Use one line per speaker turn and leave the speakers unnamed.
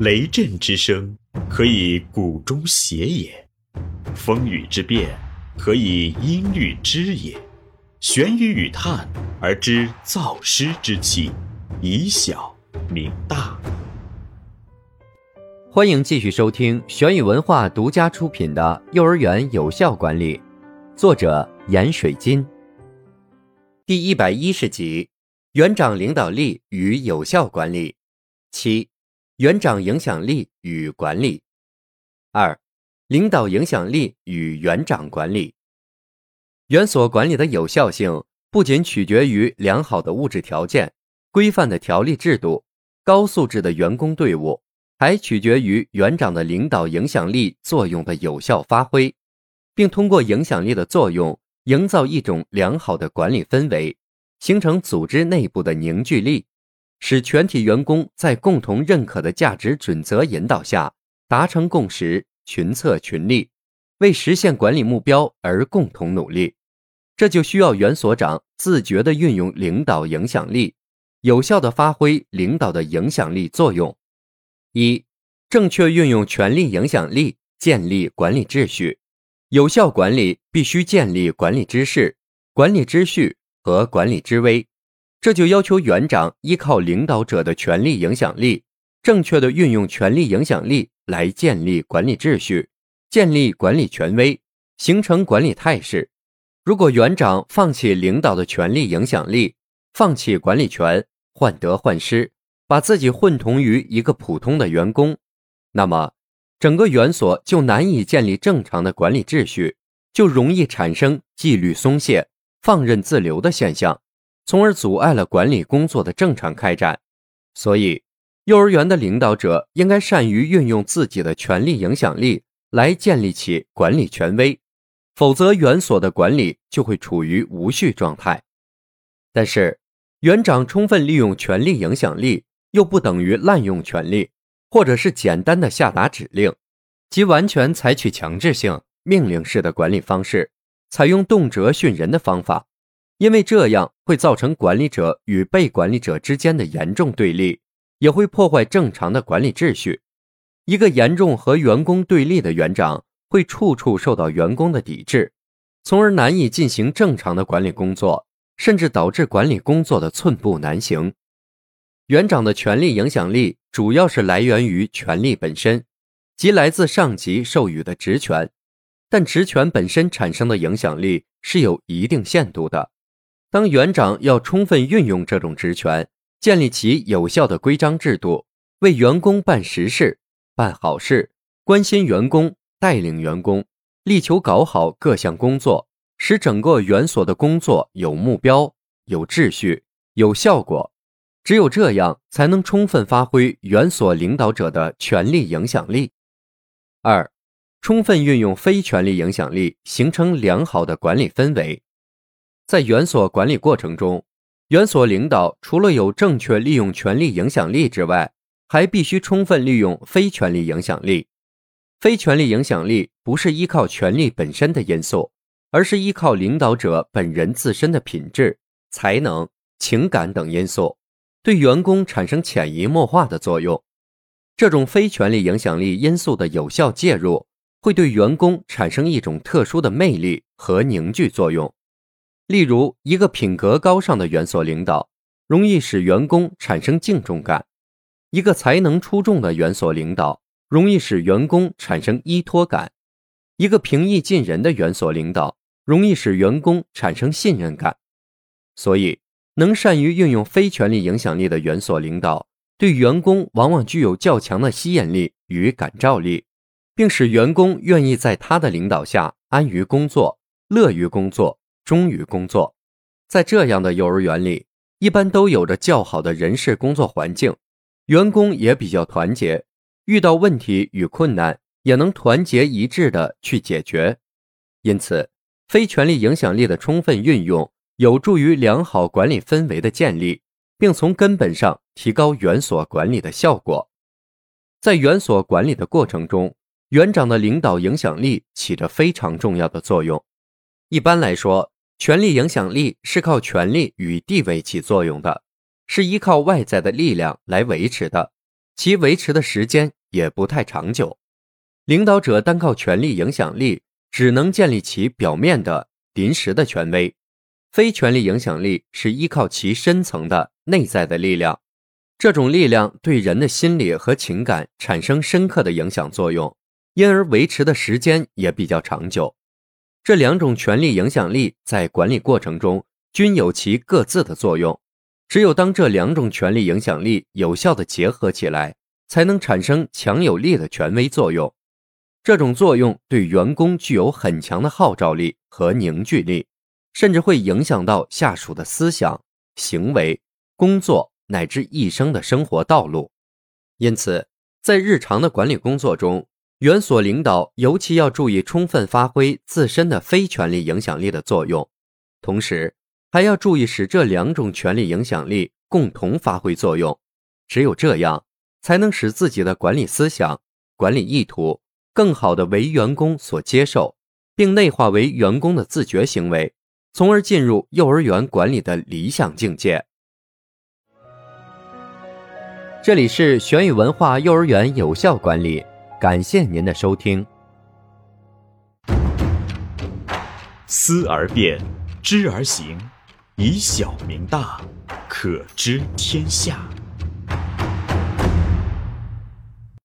雷震之声，可以鼓中谐也；风雨之变，可以音律之也。玄雨与叹而知造湿之气，以小明大。
欢迎继续收听玄宇文化独家出品的《幼儿园有效管理》，作者闫水金。第一百一十集：园长领导力与有效管理。七、园长影响力与管理。二、领导影响力与园长管理。园所管理的有效性不仅取决于良好的物质条件、规范的条例制度、高素质的员工队伍。还取决于园长的领导影响力作用的有效发挥，并通过影响力的作用，营造一种良好的管理氛围，形成组织内部的凝聚力，使全体员工在共同认可的价值准则引导下达成共识，群策群力，为实现管理目标而共同努力。这就需要园所长自觉地运用领导影响力，有效地发挥领导的影响力作用。一、正确运用权力影响力，建立管理秩序。有效管理必须建立管理知识、管理秩序和管理知威。这就要求园长依靠领导者的权力影响力，正确的运用权力影响力来建立管理秩序，建立管理权威，形成管理态势。如果园长放弃领导的权力影响力，放弃管理权，患得患失。把自己混同于一个普通的员工，那么整个园所就难以建立正常的管理秩序，就容易产生纪律松懈、放任自流的现象，从而阻碍了管理工作的正常开展。所以，幼儿园的领导者应该善于运用自己的权力影响力来建立起管理权威，否则园所的管理就会处于无序状态。但是，园长充分利用权力影响力。又不等于滥用权力，或者是简单的下达指令，即完全采取强制性命令式的管理方式，采用动辄训人的方法，因为这样会造成管理者与被管理者之间的严重对立，也会破坏正常的管理秩序。一个严重和员工对立的园长，会处处受到员工的抵制，从而难以进行正常的管理工作，甚至导致管理工作的寸步难行。园长的权力影响力主要是来源于权力本身，即来自上级授予的职权，但职权本身产生的影响力是有一定限度的。当园长要充分运用这种职权，建立起有效的规章制度，为员工办实事、办好事，关心员工、带领员工，力求搞好各项工作，使整个园所的工作有目标、有秩序、有效果。只有这样，才能充分发挥园所领导者的权力影响力。二，充分运用非权力影响力，形成良好的管理氛围。在园所管理过程中，园所领导除了有正确利用权力影响力之外，还必须充分利用非权力影响力。非权力影响力不是依靠权力本身的因素，而是依靠领导者本人自身的品质、才能、情感等因素。对员工产生潜移默化的作用，这种非权力影响力因素的有效介入，会对员工产生一种特殊的魅力和凝聚作用。例如，一个品格高尚的园所领导，容易使员工产生敬重感；一个才能出众的园所领导，容易使员工产生依托感；一个平易近人的园所领导，容易使员工产生信任感。所以。能善于运用非权力影响力的园所领导，对员工往往具有较强的吸引力与感召力，并使员工愿意在他的领导下安于工作、乐于工作、忠于工作。在这样的幼儿园里，一般都有着较好的人事工作环境，员工也比较团结，遇到问题与困难也能团结一致的去解决。因此，非权力影响力的充分运用。有助于良好管理氛围的建立，并从根本上提高园所管理的效果。在园所管理的过程中，园长的领导影响力起着非常重要的作用。一般来说，权力影响力是靠权力与地位起作用的，是依靠外在的力量来维持的，其维持的时间也不太长久。领导者单靠权力影响力，只能建立起表面的临时的权威；非权力影响力是依靠其深层的内在的力量。这种力量对人的心理和情感产生深刻的影响作用，因而维持的时间也比较长久。这两种权力影响力在管理过程中均有其各自的作用。只有当这两种权力影响力有效的结合起来，才能产生强有力的权威作用。这种作用对员工具有很强的号召力和凝聚力，甚至会影响到下属的思想、行为、工作。乃至一生的生活道路，因此，在日常的管理工作中，园所领导尤其要注意充分发挥自身的非权力影响力的作用，同时还要注意使这两种权力影响力共同发挥作用。只有这样，才能使自己的管理思想、管理意图更好的为员工所接受，并内化为员工的自觉行为，从而进入幼儿园管理的理想境界。这里是玄宇文化幼儿园有效管理，感谢您的收听。
思而变，知而行，以小明大，可知天下。